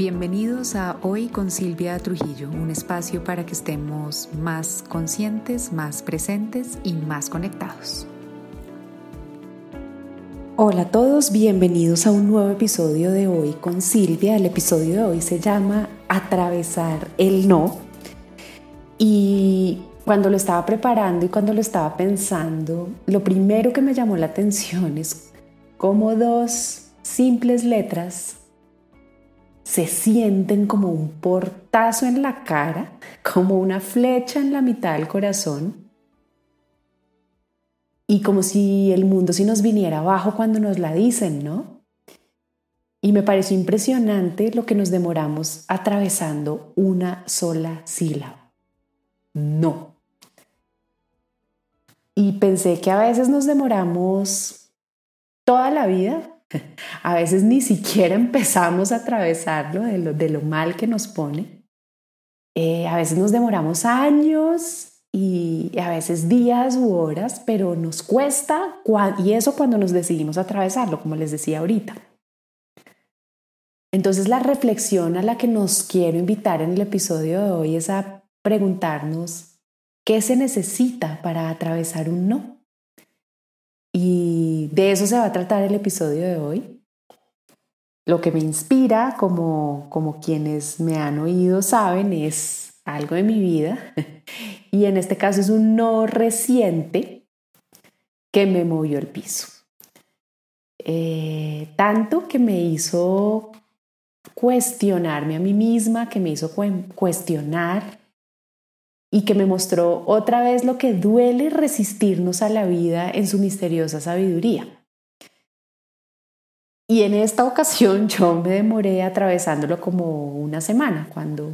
Bienvenidos a Hoy con Silvia Trujillo, un espacio para que estemos más conscientes, más presentes y más conectados. Hola a todos, bienvenidos a un nuevo episodio de Hoy con Silvia. El episodio de hoy se llama Atravesar el No. Y cuando lo estaba preparando y cuando lo estaba pensando, lo primero que me llamó la atención es cómo dos simples letras se sienten como un portazo en la cara, como una flecha en la mitad del corazón y como si el mundo si nos viniera abajo cuando nos la dicen, ¿no? Y me pareció impresionante lo que nos demoramos atravesando una sola sílaba. No. Y pensé que a veces nos demoramos toda la vida A veces ni siquiera empezamos a atravesarlo de lo, mal que nos pone. Eh, a veces nos demoramos años y a veces días u horas, pero nos cuesta y eso cuando nos decidimos atravesarlo, como les decía ahorita. Entonces la reflexión a la que nos quiero invitar en el episodio de hoy es a preguntarnos qué se necesita para atravesar un no. Y de eso se va a tratar el episodio de hoy. Lo que me inspira, como, como quienes me han oído saben, es algo de mi vida. Y en este caso es un no reciente que me movió el piso. Eh, tanto que me hizo cuestionarme a mí misma, que me hizo cuestionar y que me mostró otra vez lo que duele resistirnos a la vida en su misteriosa sabiduría. Y en esta ocasión yo me demoré atravesándolo como una semana, cuando,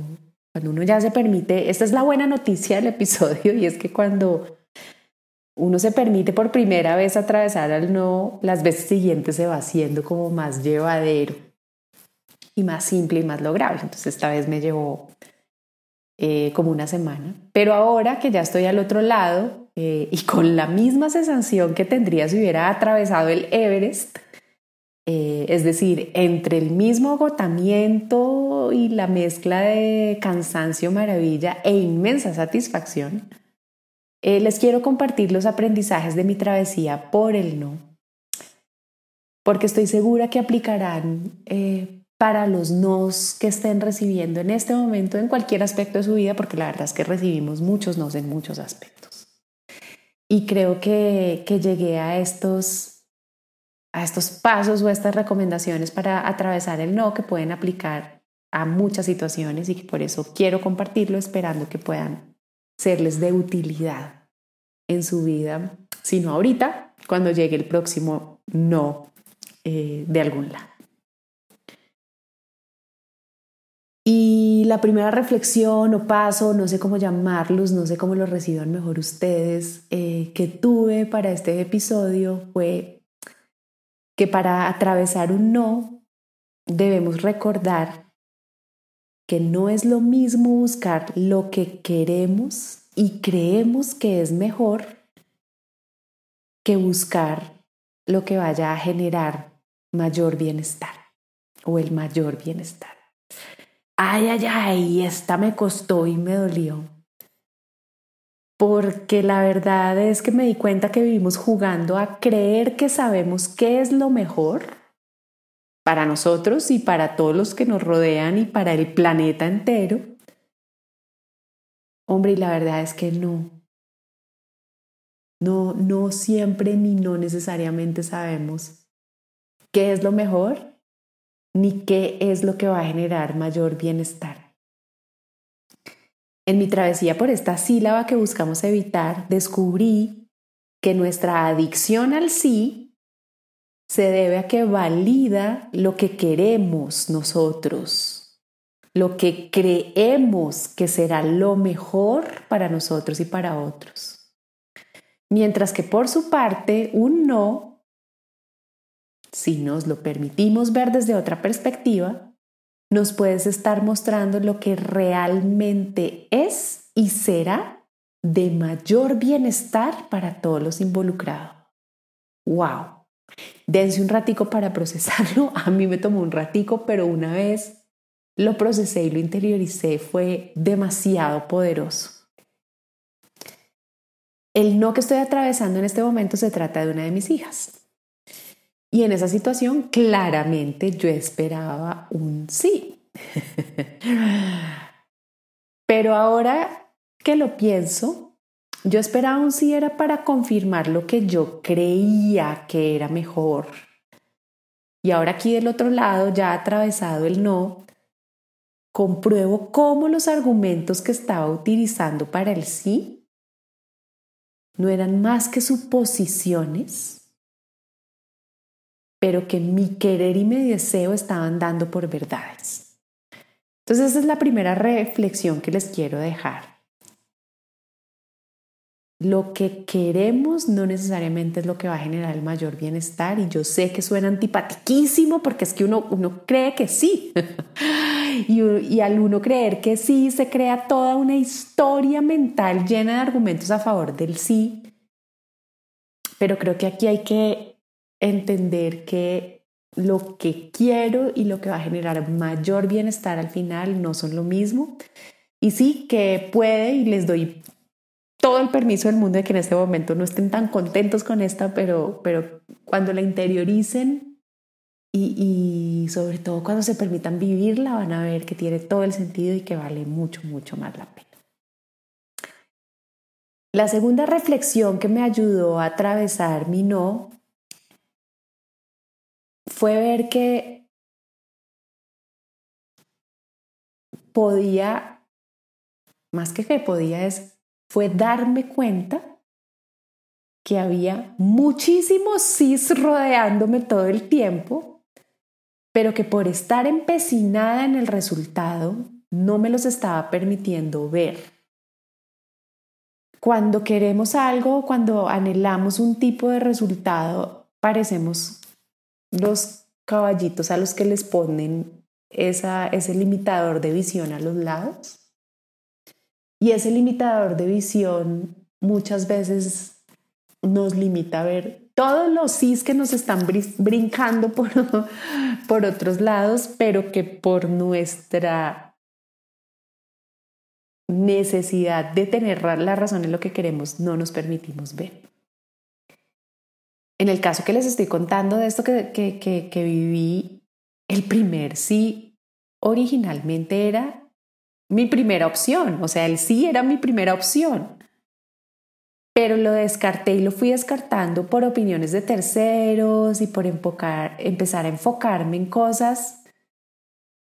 cuando uno ya se permite, esta es la buena noticia del episodio, y es que cuando uno se permite por primera vez atravesar al no, las veces siguientes se va haciendo como más llevadero y más simple y más lograble. Entonces esta vez me llevó eh, como una semana. Pero ahora que ya estoy al otro lado eh, y con la misma sensación que tendría si hubiera atravesado el Everest, eh, es decir, entre el mismo agotamiento y la mezcla de cansancio, maravilla e inmensa satisfacción, les quiero compartir los aprendizajes de mi travesía por el no, porque estoy segura que aplicarán para los nos que estén recibiendo en este momento en cualquier aspecto de su vida, porque la verdad es que recibimos muchos nos en muchos aspectos. Y creo que, que llegué a estos, a estos pasos o estas recomendaciones para atravesar el no que pueden aplicar a muchas situaciones y que por eso quiero compartirlo esperando que puedan serles de utilidad en su vida, sino ahorita, cuando llegue el próximo no eh, de algún lado. Y la primera reflexión o paso, no sé cómo llamarlos, no sé cómo lo reciban mejor ustedes, eh, que tuve para este episodio fue que para atravesar un no debemos recordar que no es lo mismo buscar lo que queremos y creemos que es mejor que buscar lo que vaya a generar mayor bienestar o el mayor bienestar ay, ay, ay, esta me costó y me dolió. Porque la verdad es que me di cuenta que vivimos jugando a creer que sabemos qué es lo mejor para nosotros y para todos los que nos rodean y para el planeta entero. Hombre, y la verdad es que no. No, no siempre ni no necesariamente sabemos qué es lo mejor ni qué es lo que va a generar mayor bienestar. En mi travesía por esta sílaba que buscamos evitar, descubrí que nuestra adicción al sí se debe a que valida lo que queremos nosotros, lo que creemos que será lo mejor para nosotros y para otros. Mientras que por su parte, un no si nos lo permitimos ver desde otra perspectiva, nos puedes estar mostrando lo que realmente es y será de mayor bienestar para todos los involucrados. ¡Wow! Dense un ratico para procesarlo. A mí me tomó un ratico, pero una vez lo procesé y lo interioricé fue demasiado poderoso. El no que estoy atravesando en este momento se trata de una de mis hijas. Y en esa situación claramente yo esperaba un sí. Pero ahora que lo pienso, yo esperaba un sí era para confirmar lo que yo creía que era mejor. Y ahora aquí del otro lado, ya atravesado el no, compruebo cómo los argumentos que estaba utilizando para el sí no eran más que suposiciones, pero que mi querer y mi deseo estaban dando por verdades. Entonces esa es la primera reflexión que les quiero dejar. Lo que queremos no necesariamente es lo que va a generar el mayor bienestar y yo sé que suena antipatiquísimo porque es que uno, uno cree que sí. y, al uno creer que sí, se crea toda una historia mental llena de argumentos a favor del sí. Pero creo que aquí hay que entender que lo que quiero y lo que va a generar mayor bienestar al final no son lo mismo. Y sí que puede y les doy todo el permiso del mundo de que en este momento no estén tan contentos con esta, pero, pero cuando la interioricen y, sobre todo cuando se permitan vivirla van a ver que tiene todo el sentido y que vale mucho, mucho más la pena. La segunda reflexión que me ayudó a atravesar mi no fue ver que podía, más que que podía, es, fue darme cuenta que había muchísimos cis rodeándome todo el tiempo pero que por estar empecinada en el resultado no me los estaba permitiendo ver. Cuando queremos algo, cuando anhelamos un tipo de resultado, parecemos los caballitos a los que les ponen ese limitador de visión a los lados. Y ese limitador de visión muchas veces nos limita a ver todos los sís que nos están brincando por, por otros lados, pero que por nuestra necesidad de tener la razón en lo que queremos no nos permitimos ver. En el caso que les estoy contando de esto que, que, que, viví, el primer sí originalmente era mi primera opción, o sea, el sí era mi primera opción. Pero lo descarté y lo fui descartando por opiniones de terceros y por empezar a enfocarme en cosas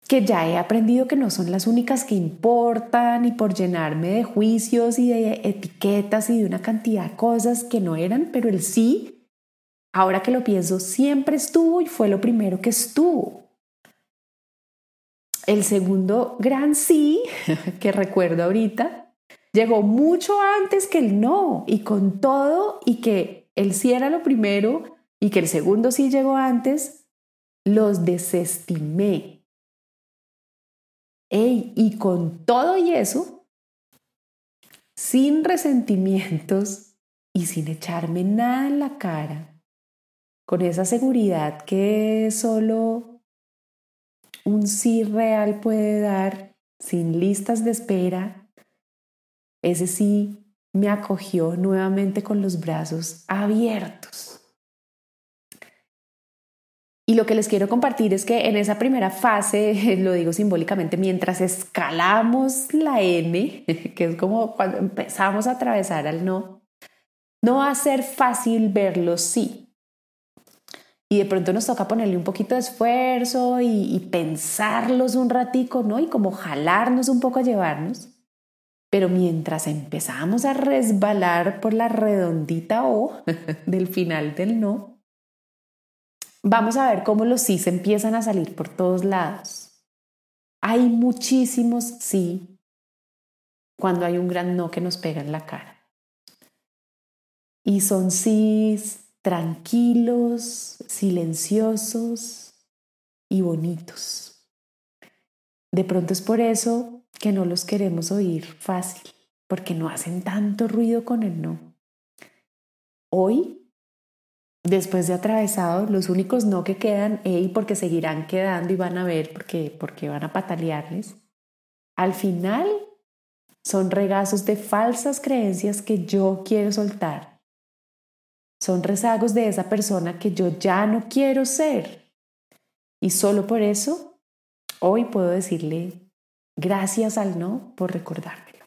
que ya he aprendido que no son las únicas que importan y por llenarme de juicios y de etiquetas y de una cantidad de cosas que no eran, pero el sí, ahora que lo pienso, siempre estuvo y fue lo primero que estuvo. El segundo gran sí que recuerdo ahorita Llegó mucho antes que el no y con todo y que el sí era lo primero y que el segundo sí llegó antes, los desestimé. y con todo y eso, sin resentimientos y sin echarme nada en la cara, con esa seguridad que solo un sí real puede dar, sin listas de espera, ese sí me acogió nuevamente con los brazos abiertos. Y lo que les quiero compartir es que en esa primera fase, lo digo simbólicamente, mientras escalamos la N, que es como cuando empezamos a atravesar al no, no va a ser fácil verlo sí. Y de pronto nos toca ponerle un poquito de esfuerzo y, y pensarlos un ratico, ¿no? Y como jalarnos un poco a llevarnos. Pero mientras empezamos a resbalar por la redondita O del final del no, vamos a ver cómo los sí se empiezan a salir por todos lados. Hay muchísimos sí cuando hay un gran no que nos pega en la cara. Y son sí tranquilos, silenciosos y bonitos. De pronto es por eso que no los queremos oír fácil, porque no hacen tanto ruido con el no. Hoy después de atravesado, los únicos no que quedan, y porque seguirán quedando y van a ver porque, porque van a patalearles, al final son regazos de falsas creencias que yo quiero soltar. Son rezagos de esa persona que yo ya no quiero ser. Y solo por eso, hoy puedo decirle gracias al no por recordármelo.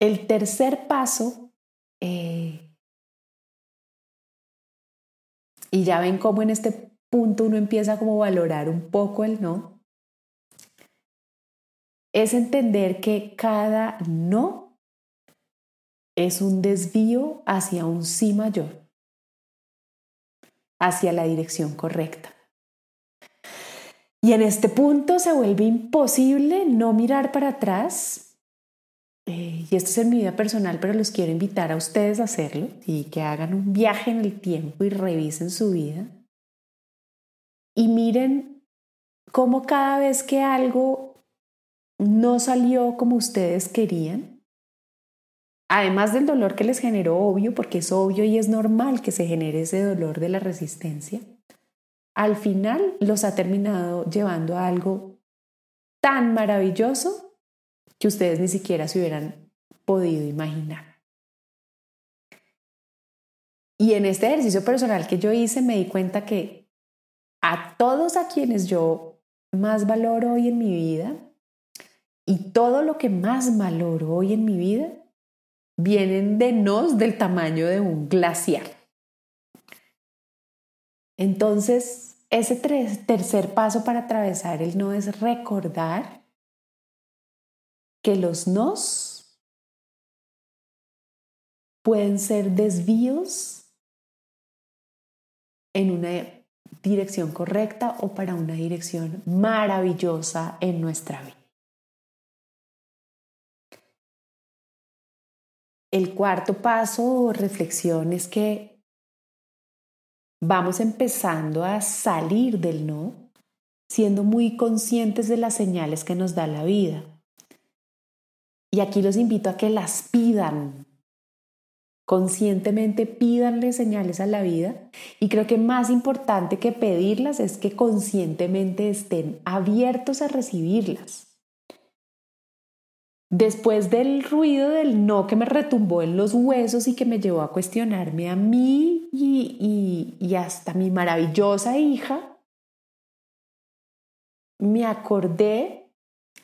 El tercer paso eh, Y ya ven cómo en este punto uno empieza como a valorar un poco el no. Es entender que cada no es un desvío hacia un sí mayor, hacia la dirección correcta. Y en este punto se vuelve imposible no mirar para atrás eh, y esto es en mi vida personal, pero los quiero invitar a ustedes a hacerlo y que hagan un viaje en el tiempo y revisen su vida. Y miren cómo cada vez que algo no salió como ustedes querían, además del dolor que les generó, obvio, porque es obvio y es normal que se genere ese dolor de la resistencia, al final los ha terminado llevando a algo tan maravilloso que ustedes ni siquiera se hubieran podido imaginar. Y en este ejercicio personal que yo hice me di cuenta que a todos a quienes yo más valoro hoy en mi vida y todo lo que más valoro hoy en mi vida vienen de nos del tamaño de un glaciar. Entonces, ese tercer paso para atravesar el no es recordar que los nos pueden ser desvíos en una dirección correcta o para una dirección maravillosa en nuestra vida. El cuarto paso o reflexión es que vamos empezando a salir del no, siendo muy conscientes de las señales que nos da la vida. Y aquí los invito a que las pidan. Conscientemente pídanle señales a la vida. Y creo que más importante que pedirlas es que conscientemente estén abiertos a recibirlas. Después del ruido del no que me retumbó en los huesos y que me llevó a cuestionarme a mí y, y hasta mi maravillosa hija, me acordé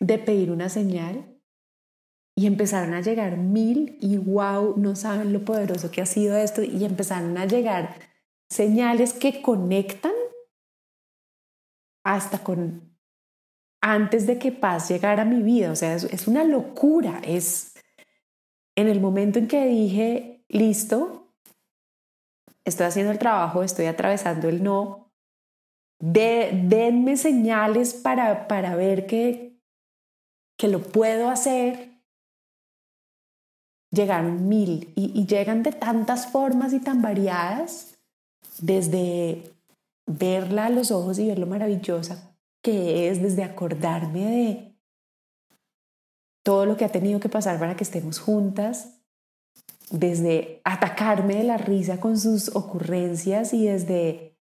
de pedir una señal y empezaron a llegar mil y wow, no saben lo poderoso que ha sido esto y empezaron a llegar señales que conectan hasta con antes de que paz llegara a mi vida. O sea, es, una locura. Es en el momento en que dije, listo, estoy haciendo el trabajo, estoy atravesando el no, de, denme señales para, para ver que, que lo puedo hacer llegaron mil y, llegan de tantas formas y tan variadas, desde verla a los ojos y ver lo maravillosa que es, desde acordarme de todo lo que ha tenido que pasar para que estemos juntas, desde atacarme de la risa con sus ocurrencias y desde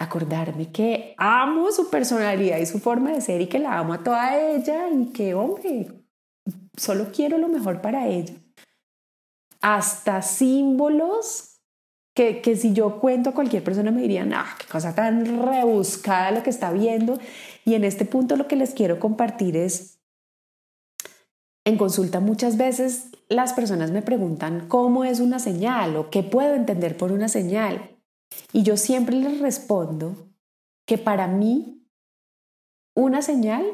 acordarme que amo su personalidad y su forma de ser y que la amo a toda ella y que, hombre, solo quiero lo mejor para ella. Hasta símbolos que, si yo cuento a cualquier persona me dirían, ah, qué cosa tan rebuscada lo que está viendo. Y en este punto lo que les quiero compartir es, en consulta muchas veces las personas me preguntan cómo es una señal o qué puedo entender por una señal. Y yo siempre les respondo que para mí una señal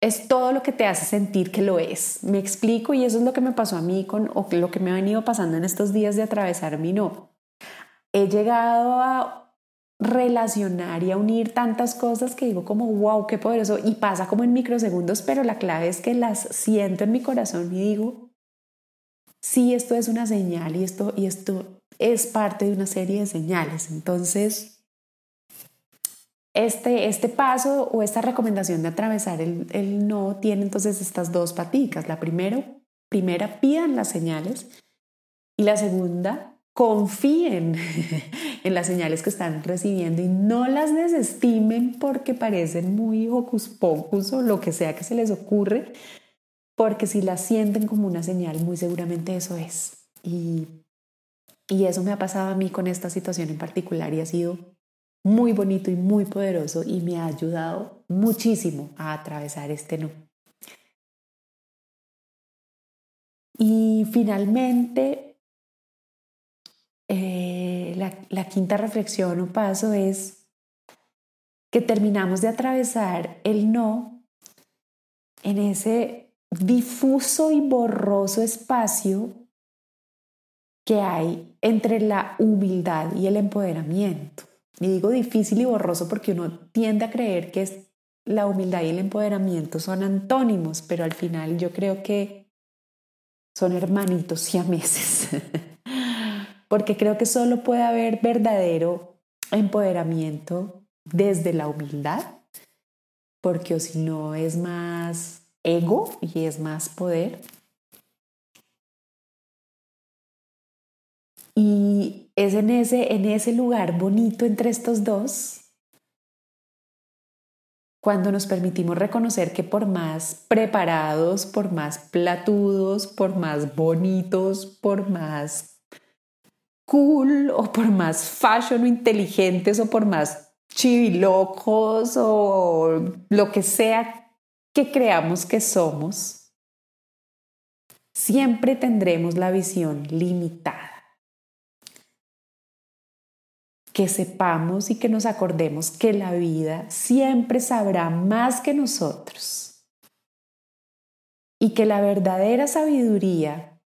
es todo lo que te hace sentir que lo es. Me explico y eso es lo que me pasó a mí con o lo que me ha venido pasando en estos días de atravesar mi no. He llegado a relacionar y a unir tantas cosas que digo como wow, qué poderoso y pasa como en microsegundos, pero la clave es que las siento en mi corazón y digo, sí, esto es una señal y esto y esto es parte de una serie de señales. Entonces, este, este paso o esta recomendación de atravesar el, no tiene entonces estas dos paticas. La primero, primera, pidan las señales y la segunda, confíen en las señales que están recibiendo y no las desestimen porque parecen muy hocus pocus o lo que sea que se les ocurre, porque si las sienten como una señal, muy seguramente eso es. Y, y eso me ha pasado a mí con esta situación en particular y ha sido muy bonito y muy poderoso y me ha ayudado muchísimo a atravesar este no. Y finalmente, eh, la, quinta reflexión o paso es que terminamos de atravesar el no en ese difuso y borroso espacio que hay entre la humildad y el empoderamiento. Y digo difícil y borroso porque uno tiende a creer que la humildad y el empoderamiento son antónimos, pero al final yo creo que son hermanitos siameses. porque creo que solo puede haber verdadero empoderamiento desde la humildad, porque o si no es más ego y es más poder. Y es en ese, en ese lugar bonito entre estos dos cuando nos permitimos reconocer que por más preparados, por más platudos, por más bonitos, por más cool o por más fashion o inteligentes o por más chivilocos o lo que sea que creamos que somos, siempre tendremos la visión limitada. Que sepamos y que nos acordemos que la vida siempre sabrá más que nosotros y que la verdadera sabiduría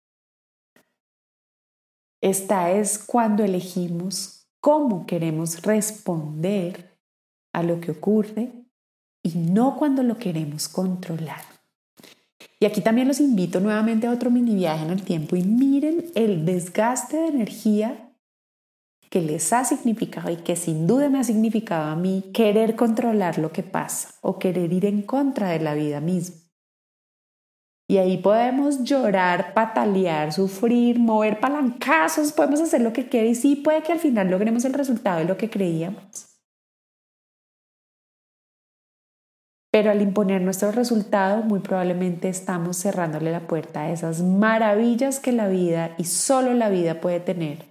esta es cuando elegimos cómo queremos responder a lo que ocurre y no cuando lo queremos controlar. Y aquí también los invito nuevamente a otro mini viaje en el tiempo y miren el desgaste de energía que les ha significado y que sin duda me ha significado a mí querer controlar lo que pasa o querer ir en contra de la vida misma. Y ahí podemos llorar, patalear, sufrir, mover palancazos, podemos hacer lo que quiera y sí puede que al final logremos el resultado de lo que creíamos. Pero al imponer nuestro resultado, muy probablemente estamos cerrándole la puerta a esas maravillas que la vida y solo la vida puede tener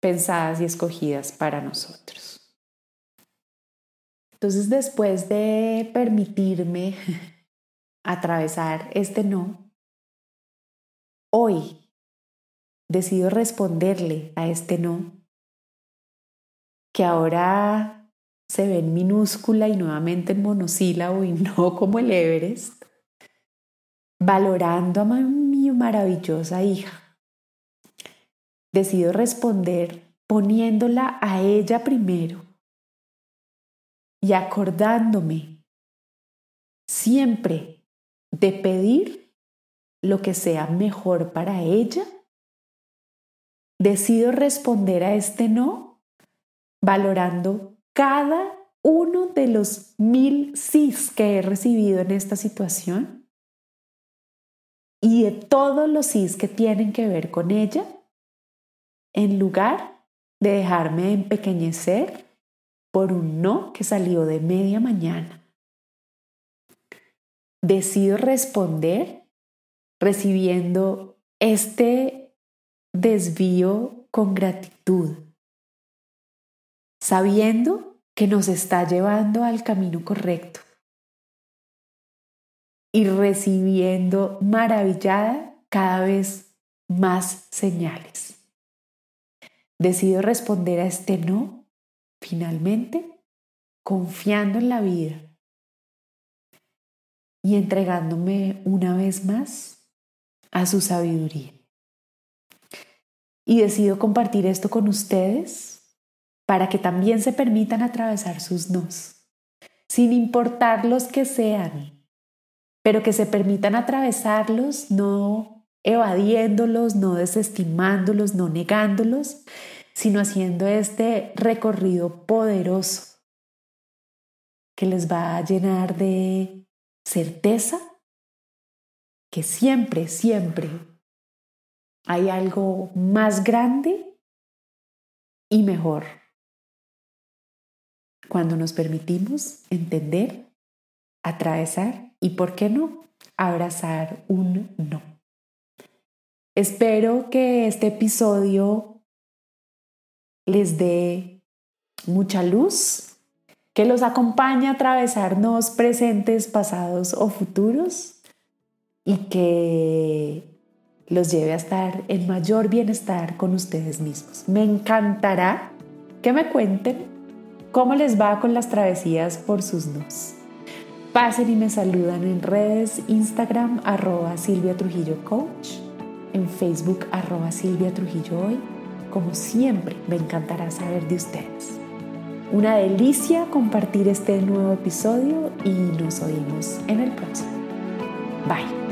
pensadas y escogidas para nosotros. Entonces, después de permitirme atravesar este no, hoy decido responderle a este no, que ahora se ve en minúscula y nuevamente en monosílabo y no como el Everest, valorando a mi maravillosa hija. Decido responder poniéndola a ella primero y acordándome siempre de pedir lo que sea mejor para ella? Decido responder a este no valorando cada uno de los mil sís que he recibido en esta situación y de todos los sís que tienen que ver con ella, en lugar de dejarme empequeñecer por un no que salió de media mañana decido responder recibiendo este desvío con gratitud, sabiendo que nos está llevando al camino correcto y recibiendo maravillada cada vez más señales. Decido responder a este no, finalmente, confiando en la vida y entregándome una vez más a su sabiduría. Y decido compartir esto con ustedes para que también se permitan atravesar sus nos, sin importar los que sean, pero que se permitan atravesarlos no evadiéndolos, no desestimándolos, no negándolos, sino haciendo este recorrido poderoso que les va a llenar de certeza que siempre, siempre hay algo más grande y mejor cuando nos permitimos entender, atravesar y, ¿por qué no?, abrazar un no. Espero que este episodio les dé mucha luz, que los acompañe a atravesarnos presentes, pasados o futuros y que los lleve a estar en mayor bienestar con ustedes mismos. Me encantará que me cuenten cómo les va con las travesías por sus nos. Pasen y me saludan en redes Instagram arroba Silvia Trujillo Coach, en Facebook arroba Silvia Trujillo Hoy. Como siempre, me encantará saber de ustedes. Una delicia compartir este nuevo episodio y nos oímos en el próximo. Bye.